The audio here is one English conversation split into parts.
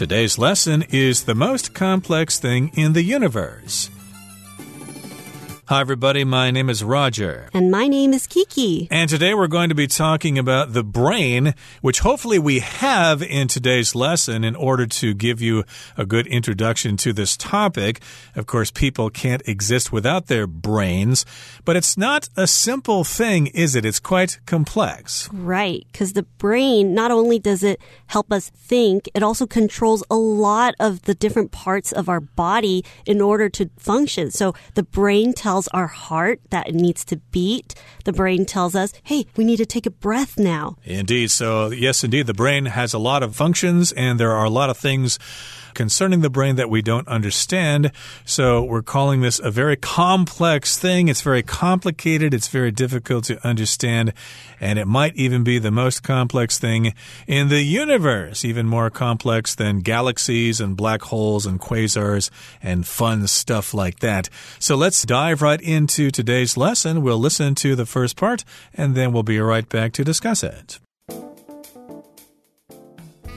Today's lesson is the most complex thing in the universe. Hi, everybody. My name is Roger. And my name is Kiki. And today we're going to be talking about the brain, which hopefully we have in today's lesson in order to give you a good introduction to this topic. Of course, people can't exist without their brains, but it's not a simple thing, is it? It's quite complex. Right. Because the brain, not only does it help us think, it also controls a lot of the different parts of our body in order to function. So the brain tells tells our heart that it needs to beat. The brain tells us, hey, we need to take a breath now. Indeed. So, yes, indeed, the brain has a lot of functions and there are a lot of things concerning the brain that we don't understand. So we're calling this a very complex thing. It's very complicated. It's very difficult to understand. And it might even be the most complex thing in the universe, even more complex than galaxies and black holes and quasars and fun stuff like that. So let's dive right into today's lesson. We'll listen to the first part and then we'll be right back to discuss it.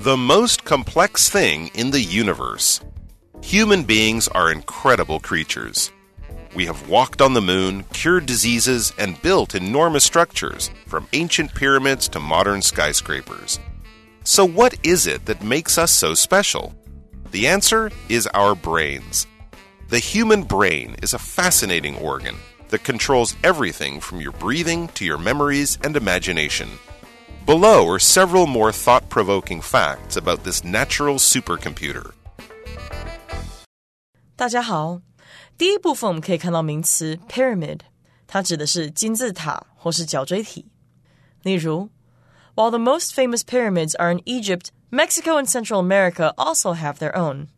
The most complex thing in the universe. Human beings are incredible creatures. We have walked on the moon, cured diseases, and built enormous structures, from ancient pyramids to modern skyscrapers. So, what is it that makes us so special? The answer is our brains. The human brain is a fascinating organ that controls everything from your breathing to your memories and imagination. Below are several more thought provoking facts about this natural supercomputer. 大家好，第一部分我们可以看到名词 pyramid，它指的是金字塔或是角锥体。例如，While the most famous pyramids are in Egypt, Mexico and Central America also have their own。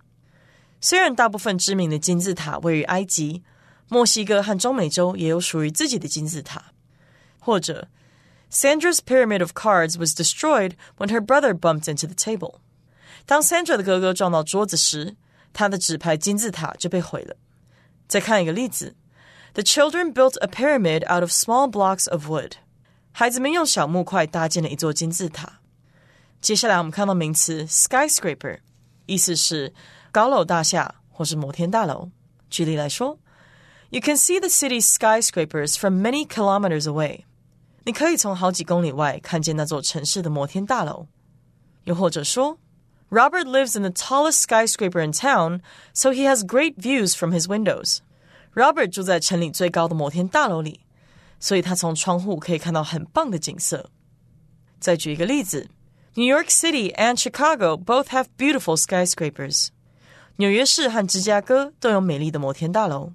虽然大部分知名的金字塔位于埃及，墨西哥和中美洲也有属于自己的金字塔。或者 Sandra's pyramid of cards was destroyed when her brother bumped into the table. 当 Sandra 的哥哥撞到桌子时，他的纸牌金字塔就被毁了。再看一个例子：The children built a pyramid out of small blocks of wood. 孩子们用小木块搭建了一座金字塔。接下来我们看到名词 skyscraper，意思是高楼大厦或是摩天大楼。举例来说，You can see the city's skyscrapers from many kilometers away. 你可以从好几公里外看见那座城市的摩天大楼。又或者说，Robert lives in the tallest skyscraper in town, so he has great views from his windows. Robert 住在城里最高的摩天大楼里，所以他从窗户可以看到很棒的景色。再举一个例子，New York City and Chicago both have beautiful skyscrapers. 纽约市和芝加哥都有美丽的摩天大楼。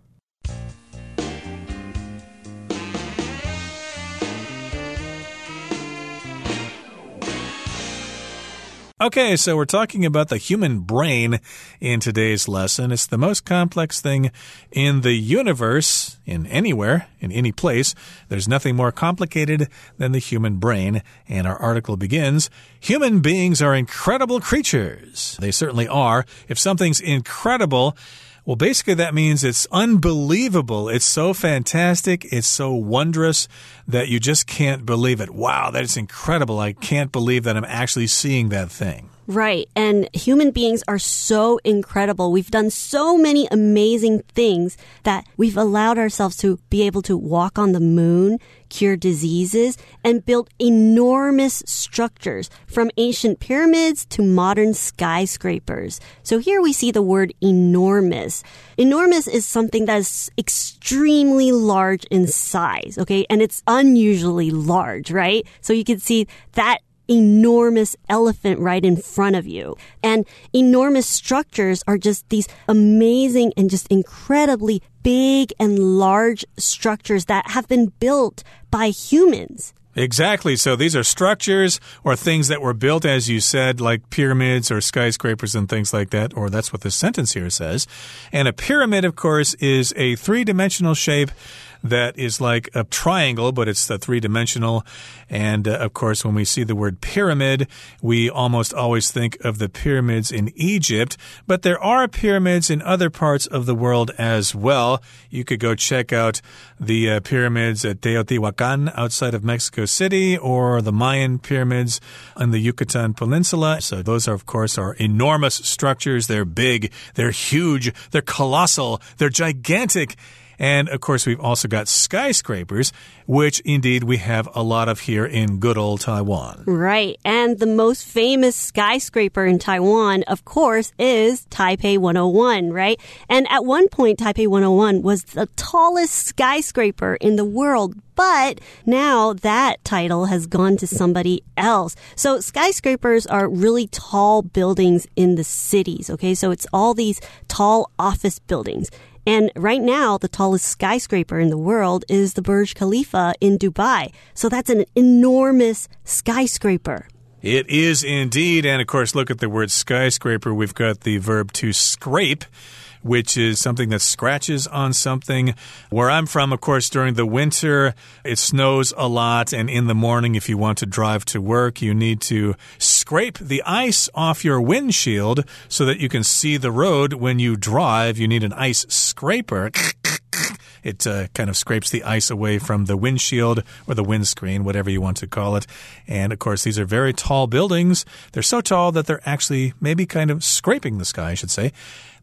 Okay, so we're talking about the human brain in today's lesson. It's the most complex thing in the universe, in anywhere, in any place. There's nothing more complicated than the human brain. And our article begins Human beings are incredible creatures. They certainly are. If something's incredible, well, basically, that means it's unbelievable. It's so fantastic. It's so wondrous that you just can't believe it. Wow, that is incredible. I can't believe that I'm actually seeing that thing. Right. And human beings are so incredible. We've done so many amazing things that we've allowed ourselves to be able to walk on the moon, cure diseases, and build enormous structures from ancient pyramids to modern skyscrapers. So here we see the word enormous. Enormous is something that is extremely large in size, okay? And it's unusually large, right? So you can see that enormous elephant right in front of you. And enormous structures are just these amazing and just incredibly big and large structures that have been built by humans. Exactly. So these are structures or things that were built, as you said, like pyramids or skyscrapers and things like that, or that's what this sentence here says. And a pyramid, of course, is a three dimensional shape that is like a triangle, but it's the three dimensional. And uh, of course, when we see the word pyramid, we almost always think of the pyramids in Egypt, but there are pyramids in other parts of the world as well. You could go check out the uh, pyramids at Teotihuacan outside of Mexico City or the Mayan pyramids on the Yucatan Peninsula. So those are, of course, are enormous structures. They're big, they're huge, they're colossal, they're gigantic. And of course, we've also got skyscrapers, which indeed we have a lot of here in good old Taiwan. Right. And the most famous skyscraper in Taiwan, of course, is Taipei 101, right? And at one point, Taipei 101 was the tallest skyscraper in the world. But now that title has gone to somebody else. So skyscrapers are really tall buildings in the cities. Okay. So it's all these tall office buildings. And right now, the tallest skyscraper in the world is the Burj Khalifa in Dubai. So that's an enormous skyscraper. It is indeed. And of course, look at the word skyscraper. We've got the verb to scrape which is something that scratches on something. Where I'm from, of course, during the winter, it snows a lot. And in the morning, if you want to drive to work, you need to scrape the ice off your windshield so that you can see the road when you drive. You need an ice scraper. It uh, kind of scrapes the ice away from the windshield or the windscreen, whatever you want to call it. And of course, these are very tall buildings. They're so tall that they're actually maybe kind of scraping the sky, I should say.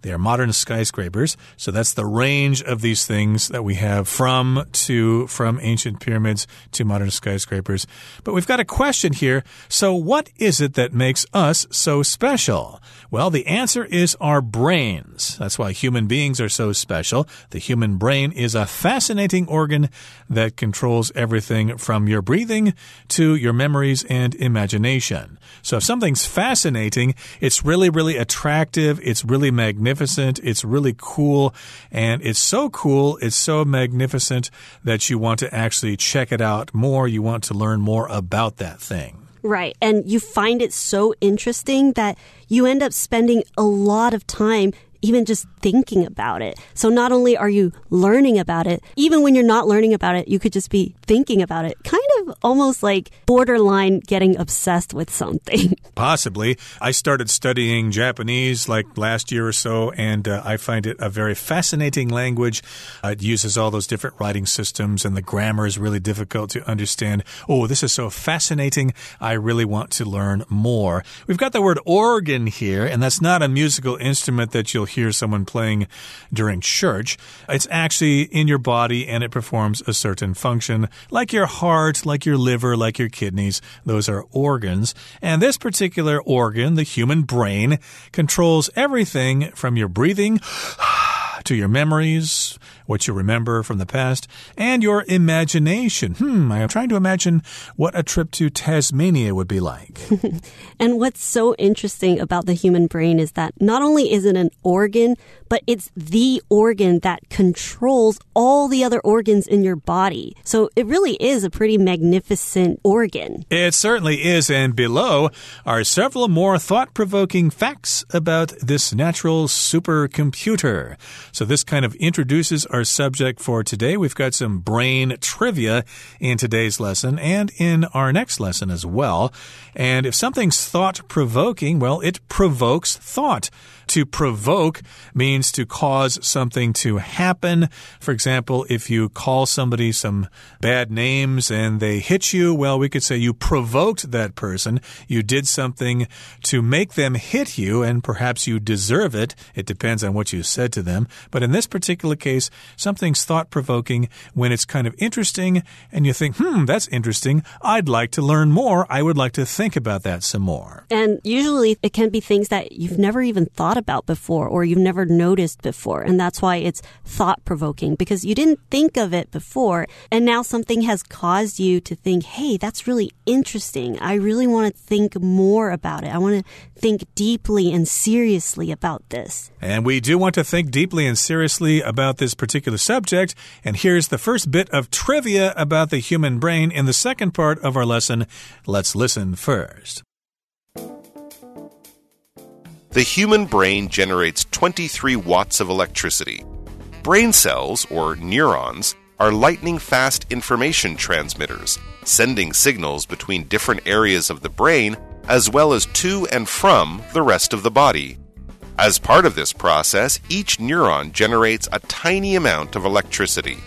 They are modern skyscrapers. So that's the range of these things that we have from to from ancient pyramids to modern skyscrapers. But we've got a question here. So what is it that makes us so special? Well, the answer is our brains. That's why human beings are so special. The human brain is a fascinating organ that controls everything from your breathing to your memories and imagination. So if something's fascinating, it's really, really attractive. It's really magnificent magnificent. It's really cool. And it's so cool, it's so magnificent that you want to actually check it out more. You want to learn more about that thing. Right. And you find it so interesting that you end up spending a lot of time even just thinking about it. So not only are you learning about it, even when you're not learning about it, you could just be thinking about it. Kind of almost like borderline getting obsessed with something. Possibly. I started studying Japanese like last year or so, and uh, I find it a very fascinating language. Uh, it uses all those different writing systems, and the grammar is really difficult to understand. Oh, this is so fascinating. I really want to learn more. We've got the word organ here, and that's not a musical instrument that you'll hear someone playing during church. It's actually in your body and it performs a certain function, like your heart, like your liver, like your kidneys. Those are organs. And this particular organ, the human brain, controls everything from your breathing to your memories, what you remember from the past, and your imagination. Hmm, I'm trying to imagine what a trip to Tasmania would be like. and what's so interesting about the human brain is that not only is it an organ, but it's the organ that controls all the other organs in your body. So it really is a pretty magnificent organ. It certainly is. And below are several more thought provoking facts about this natural supercomputer. So this kind of introduces our subject for today. We've got some brain trivia in today's lesson and in our next lesson as well. And if something's thought provoking, well, it provokes thought. To provoke means to cause something to happen. For example, if you call somebody some bad names and they hit you, well, we could say you provoked that person. You did something to make them hit you, and perhaps you deserve it. It depends on what you said to them. But in this particular case, something's thought provoking when it's kind of interesting and you think, hmm, that's interesting. I'd like to learn more. I would like to think about that some more. And usually it can be things that you've never even thought about before or you've never noticed before. And that's why it's thought provoking because you didn't think of it before. And now something has caused you to think, hey, that's really interesting. I really want to think more about it. I want to think deeply and seriously about this. And we do want to think deeply and seriously about this particular subject. And here's the first bit of trivia about the human brain in the second part of our lesson. Let's listen first. The human brain generates 23 watts of electricity. Brain cells, or neurons, are lightning fast information transmitters, sending signals between different areas of the brain as well as to and from the rest of the body. As part of this process, each neuron generates a tiny amount of electricity.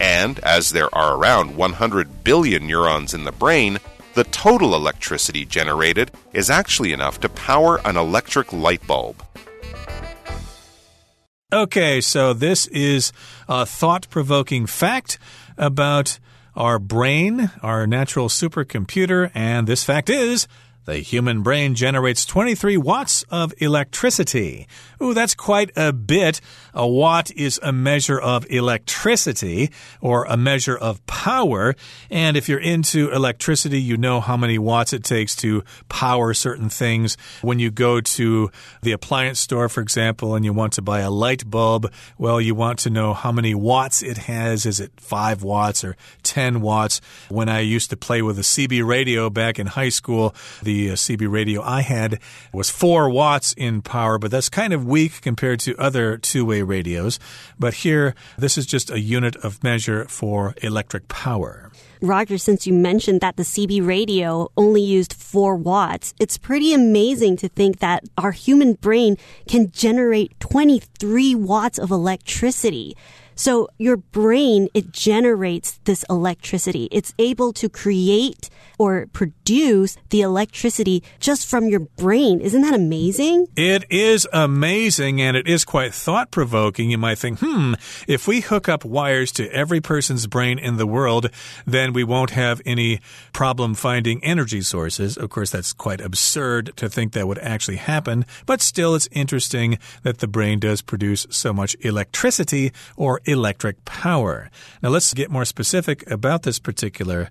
And as there are around 100 billion neurons in the brain, the total electricity generated is actually enough to power an electric light bulb. Okay, so this is a thought provoking fact about our brain, our natural supercomputer, and this fact is the human brain generates 23 watts of electricity. Ooh, that's quite a bit. A watt is a measure of electricity or a measure of power. And if you're into electricity, you know how many watts it takes to power certain things. When you go to the appliance store, for example, and you want to buy a light bulb, well, you want to know how many watts it has. Is it 5 watts or 10 watts? When I used to play with a CB radio back in high school, the uh, CB radio I had was 4 watts in power, but that's kind of weak compared to other two way radios. But here, this is just a unit of measure for electric power. Roger, since you mentioned that the CB radio only used 4 watts, it's pretty amazing to think that our human brain can generate 23 watts of electricity. So your brain, it generates this electricity. It's able to create or produce the electricity just from your brain. Isn't that amazing? It is amazing and it is quite thought provoking. You might think, hmm, if we hook up wires to every person's brain in the world, then we won't have any problem finding energy sources. Of course, that's quite absurd to think that would actually happen, but still, it's interesting that the brain does produce so much electricity or electric power. Now, let's get more specific about this particular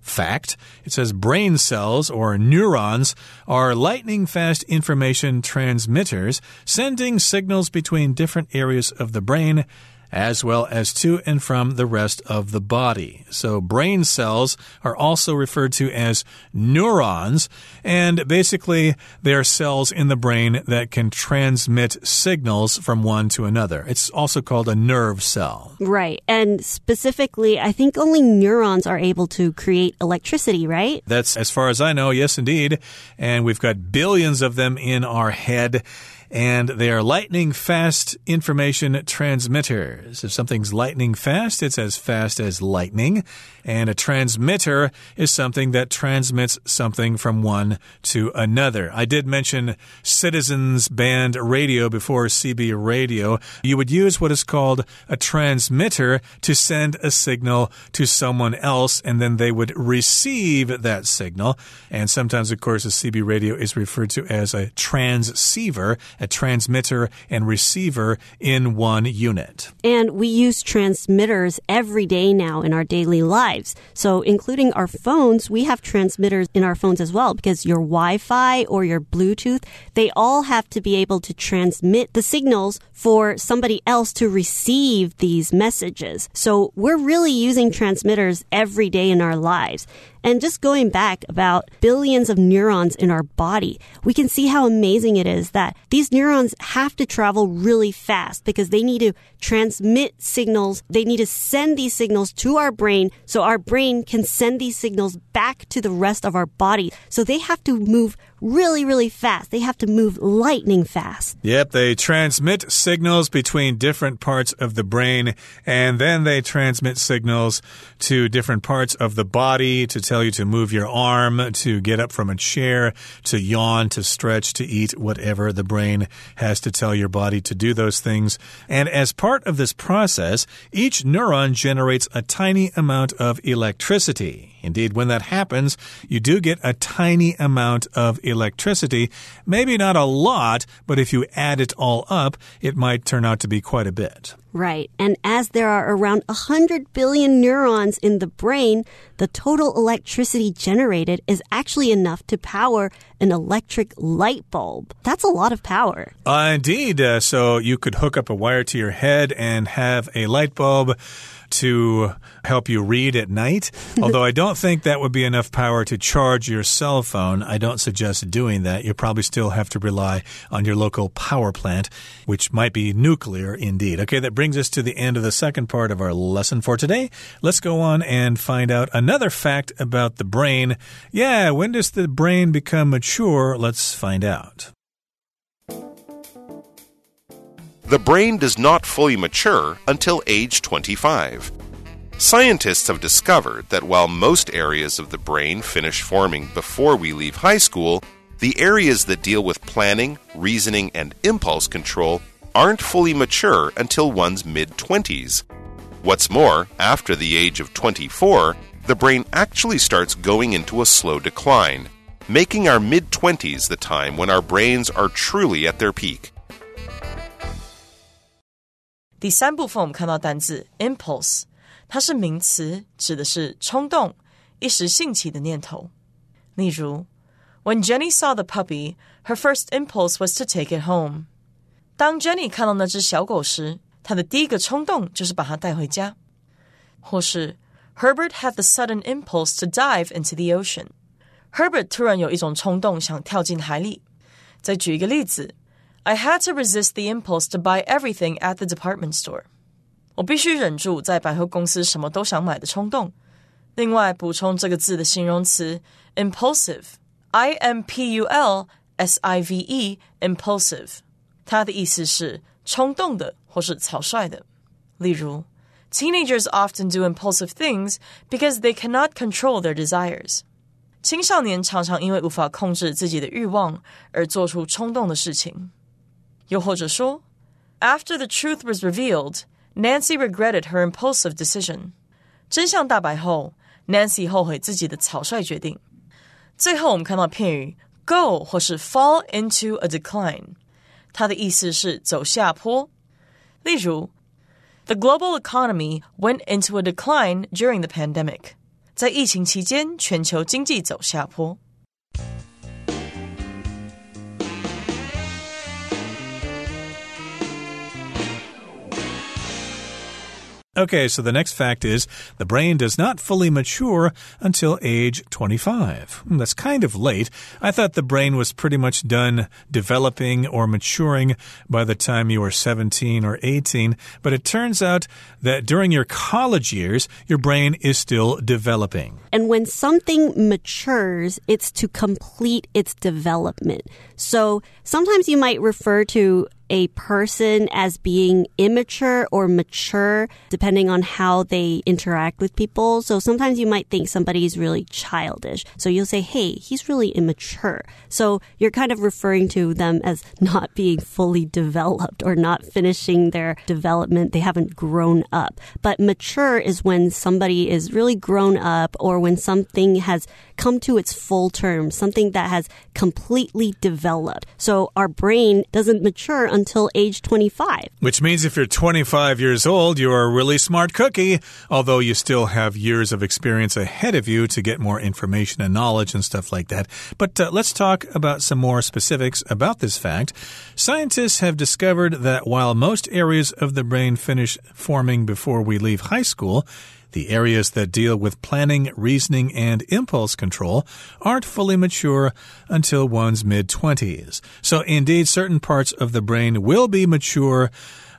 fact. It says brain cells or neurons are lightning fast information transmitters, sending signals between different areas of the brain as well as to and from the rest of the body. So, brain cells are also referred to as neurons, and basically, they are cells in the brain that can transmit signals from one to another. It's also called a nerve cell. Right. And specifically, I think only neurons are able to create electricity, right? That's as far as I know, yes, indeed. And we've got billions of them in our head and they are lightning fast information transmitters. If something's lightning fast, it's as fast as lightning. And a transmitter is something that transmits something from one to another. I did mention Citizens Band Radio before CB radio. You would use what is called a transmitter to send a signal to someone else, and then they would receive that signal. And sometimes, of course, a CB radio is referred to as a transceiver a transmitter and receiver in one unit. And we use transmitters every day now in our daily lives. So, including our phones, we have transmitters in our phones as well because your Wi Fi or your Bluetooth, they all have to be able to transmit the signals for somebody else to receive these messages. So, we're really using transmitters every day in our lives. And just going back about billions of neurons in our body, we can see how amazing it is that these neurons have to travel really fast because they need to transmit signals. They need to send these signals to our brain so our brain can send these signals back to the rest of our body. So they have to move really, really fast. They have to move lightning fast. Yep, they transmit signals between different parts of the brain, and then they transmit signals to different parts of the body to tell you to move your arm, to get up from a chair, to yawn, to stretch, to eat, whatever the brain has to tell your body to do those things. And as part of this process, each neuron generates a tiny amount of electricity. Indeed, when that happens, you do get a tiny amount of electricity. Maybe not a lot, but if you add it all up, it might turn out to be quite a bit. Right. And as there are around 100 billion neurons in the brain, the total electricity generated is actually enough to power an electric light bulb. That's a lot of power. Uh, indeed. Uh, so you could hook up a wire to your head and have a light bulb to help you read at night. Although I don't think that would be enough power to charge your cell phone. I don't suggest doing that. You probably still have to rely on your local power plant, which might be nuclear indeed. Okay, that brings us to the end of the second part of our lesson for today. Let's go on and find out another fact about the brain. Yeah, when does the brain become mature? Let's find out. The brain does not fully mature until age 25. Scientists have discovered that while most areas of the brain finish forming before we leave high school, the areas that deal with planning, reasoning, and impulse control aren't fully mature until one's mid 20s. What's more, after the age of 24, the brain actually starts going into a slow decline, making our mid 20s the time when our brains are truly at their peak. 第三部分我们看到单字 impulse，它是名词，指的是冲动、一时兴起的念头。例如，When Jenny saw the puppy, her first impulse was to take it home。当 Jenny 看到那只小狗时，她的第一个冲动就是把它带回家。或是 Herbert had the sudden impulse to dive into the ocean。Herbert 突然有一种冲动想跳进海里。再举一个例子。 I had to resist the impulse to buy everything at the department store. 我必须忍住在百货公司什么都想买的冲动。另外，补充这个字的形容词 impulsive，i m p u l s i v e，impulsive，它的意思是冲动的或是草率的。例如，Teenagers often do impulsive things because they cannot control their desires. 青少年常常因为无法控制自己的欲望而做出冲动的事情。 又或者说，After the truth was revealed, Nancy regretted her impulsive decision。真相大白后，Nancy 后悔自己的草率决定。最后，我们看到片语 go 或是 fall into a decline，它的意思是走下坡。例如，The global economy went into a decline during the pandemic。在疫情期间，全球经济走下坡。 Okay, so the next fact is the brain does not fully mature until age 25. Hmm, that's kind of late. I thought the brain was pretty much done developing or maturing by the time you were 17 or 18, but it turns out that during your college years, your brain is still developing. And when something matures, it's to complete its development. So sometimes you might refer to a person as being immature or mature, depending on how they interact with people. So sometimes you might think somebody is really childish. So you'll say, hey, he's really immature. So you're kind of referring to them as not being fully developed or not finishing their development. They haven't grown up. But mature is when somebody is really grown up or when something has come to its full term, something that has completely developed. So our brain doesn't mature until age 25. Which means if you're 25 years old, you're a really smart cookie, although you still have years of experience ahead of you to get more information and knowledge and stuff like that. But uh, let's talk about some more specifics about this fact. Scientists have discovered that while most areas of the brain finish forming before we leave high school, the areas that deal with planning, reasoning, and impulse control aren't fully mature until one's mid 20s. So, indeed, certain parts of the brain will be mature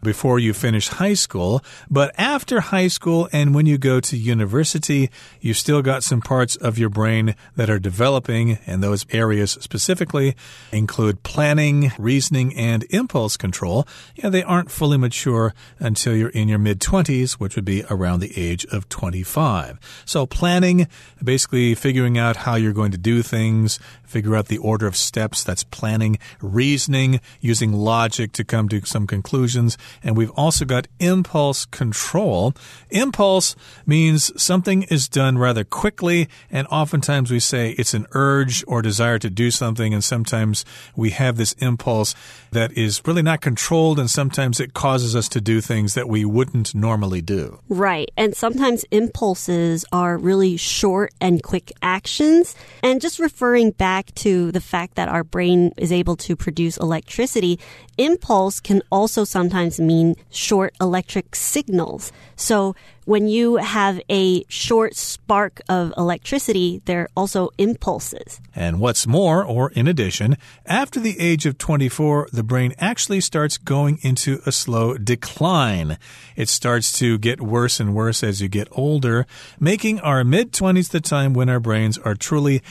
before you finish high school. But after high school and when you go to university, you've still got some parts of your brain that are developing, and those areas specifically include planning, reasoning, and impulse control. Yeah, they aren't fully mature until you're in your mid 20s, which would be around the age of 25. So, planning, basically figuring out how you're going to do things, figure out the order of steps. That's planning, reasoning, using logic to come to some conclusions. And we've also got impulse control. Impulse means something is done rather quickly, and oftentimes we say it's an urge or desire to do something, and sometimes we have this impulse that is really not controlled, and sometimes it causes us to do things that we wouldn't normally do. Right. And sometimes impulses are really short and quick actions. And just referring back to the fact that our brain is able to produce electricity, impulse can also sometimes mean short electric signals. So when you have a short spark of electricity, they're also impulses. And what's more, or in addition, after the age of 24, the brain actually starts going into a slow decline. It starts to get worse and worse as you get older, making our mid 20s the time when our brains are truly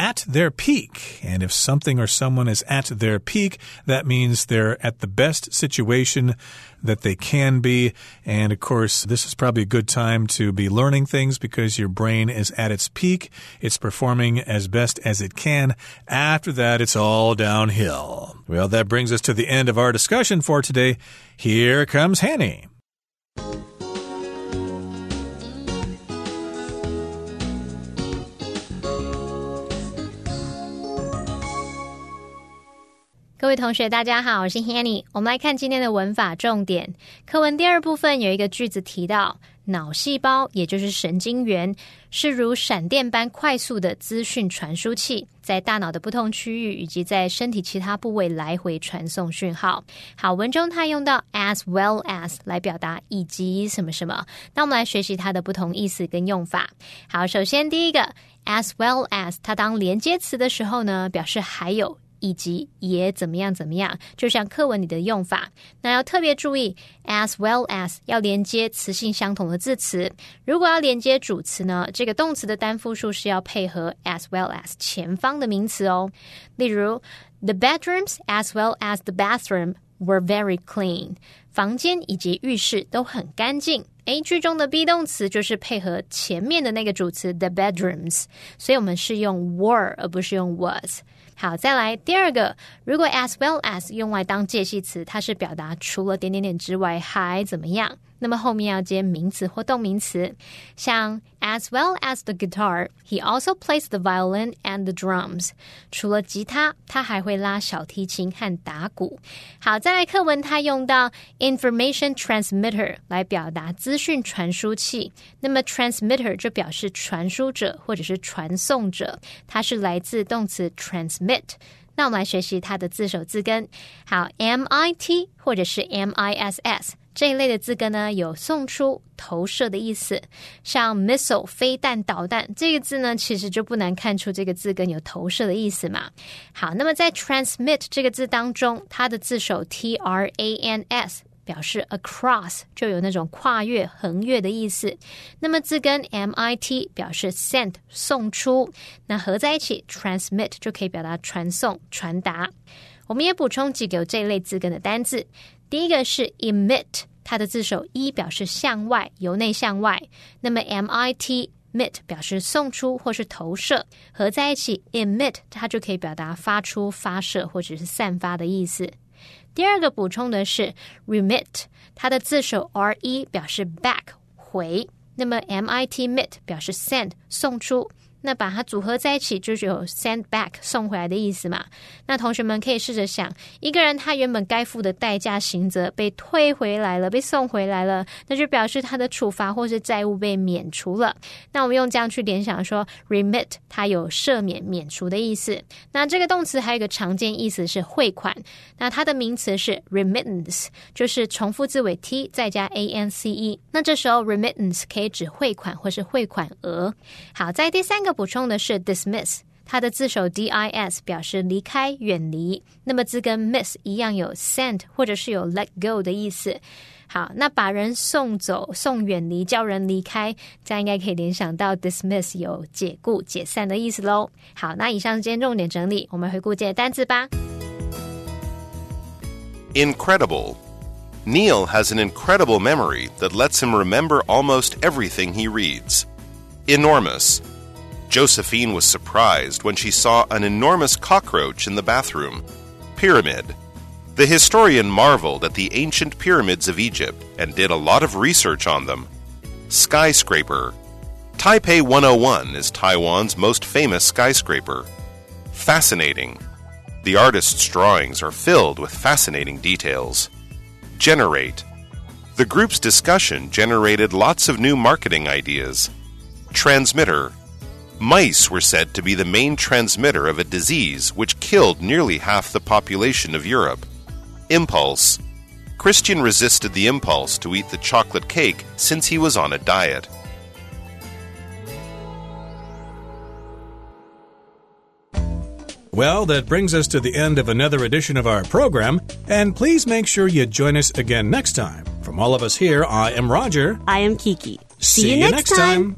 at their peak. And if something or someone is at their peak, that means they're at the best situation that they can be. And of course, this is probably a good time to be learning things because your brain is at its peak. It's performing as best as it can. After that, it's all downhill. Well, that brings us to the end of our discussion for today. Here comes Hanny. 各位同学，大家好，我是 Hanny。我们来看今天的文法重点。课文第二部分有一个句子提到，脑细胞也就是神经元是如闪电般快速的资讯传输器，在大脑的不同区域以及在身体其他部位来回传送讯号。好，文中它用到 as well as 来表达以及什么什么。那我们来学习它的不同意思跟用法。好，首先第一个 as well as，它当连接词的时候呢，表示还有。以及也怎么样怎么样，就像课文里的用法，那要特别注意，as well as 要连接词性相同的字词。如果要连接主词呢，这个动词的单复数是要配合 as well as 前方的名词哦。例如，the bedrooms as well as the bathroom were very clean。房间以及浴室都很干净。A 句中的 be 动词就是配合前面的那个主词 the bedrooms，所以我们是用 were 而不是用 was。好，再来第二个，如果 as well as 用来当介系词，它是表达除了点点点之外还怎么样。那么后面要接名词或动名词，像 as well as the guitar, he also plays the violin and the drums。除了吉他，他还会拉小提琴和打鼓。好，再来课文，他用到 information transmitter 来表达资讯传输器。那么 transmitter 就表示传输者或者是传送者，它是来自动词 transmit。那我们来学习它的字首字根。好，M I T 或者是 M I S S。这一类的字根呢，有送出、投射的意思。像 missile 飞弹、导弹这个字呢，其实就不难看出这个字根有投射的意思嘛。好，那么在 transmit 这个字当中，它的字首 t r a n s 表示 across，就有那种跨越、横越的意思。那么字根 m i t 表示 sent 送出，那合在一起 transmit 就可以表达传送、传达。我们也补充几个这一类字根的单字。第一个是 emit。它的字首一表示向外，由内向外。那么 m i t emit 表示送出或是投射，合在一起 emit 它就可以表达发出、发射或者是散发的意思。第二个补充的是 remit，它的字首 r e 表示 back 回，那么 m i t emit 表示 send 送出。那把它组合在一起，就是有 send back 送回来的意思嘛？那同学们可以试着想，一个人他原本该付的代价刑责被退回来了，被送回来了，那就表示他的处罚或是债务被免除了。那我们用这样去联想说，remit 它有赦免、免除的意思。那这个动词还有一个常见意思是汇款，那它的名词是 remittance，就是重复字尾 t 再加 a n c e。那这时候 remittance 可以指汇款或是汇款额。好，在第三个。补充的是 dismiss，它的字首 d i s 表示离开、远离，那么字跟 miss 一样有 send 或者是有 let go 的意思。好，那把人送走、送远离、叫人离开，这样应该可以联想到 dismiss 有解雇、解散的意思喽。好，那以上是今天重点整理，我们回顾这些单词吧。Incredible. Neil has an incredible memory that lets him remember almost everything he reads. Enormous. Josephine was surprised when she saw an enormous cockroach in the bathroom. Pyramid. The historian marveled at the ancient pyramids of Egypt and did a lot of research on them. Skyscraper. Taipei 101 is Taiwan's most famous skyscraper. Fascinating. The artist's drawings are filled with fascinating details. Generate. The group's discussion generated lots of new marketing ideas. Transmitter. Mice were said to be the main transmitter of a disease which killed nearly half the population of Europe. Impulse. Christian resisted the impulse to eat the chocolate cake since he was on a diet. Well, that brings us to the end of another edition of our program, and please make sure you join us again next time. From all of us here, I am Roger. I am Kiki. See, you next time.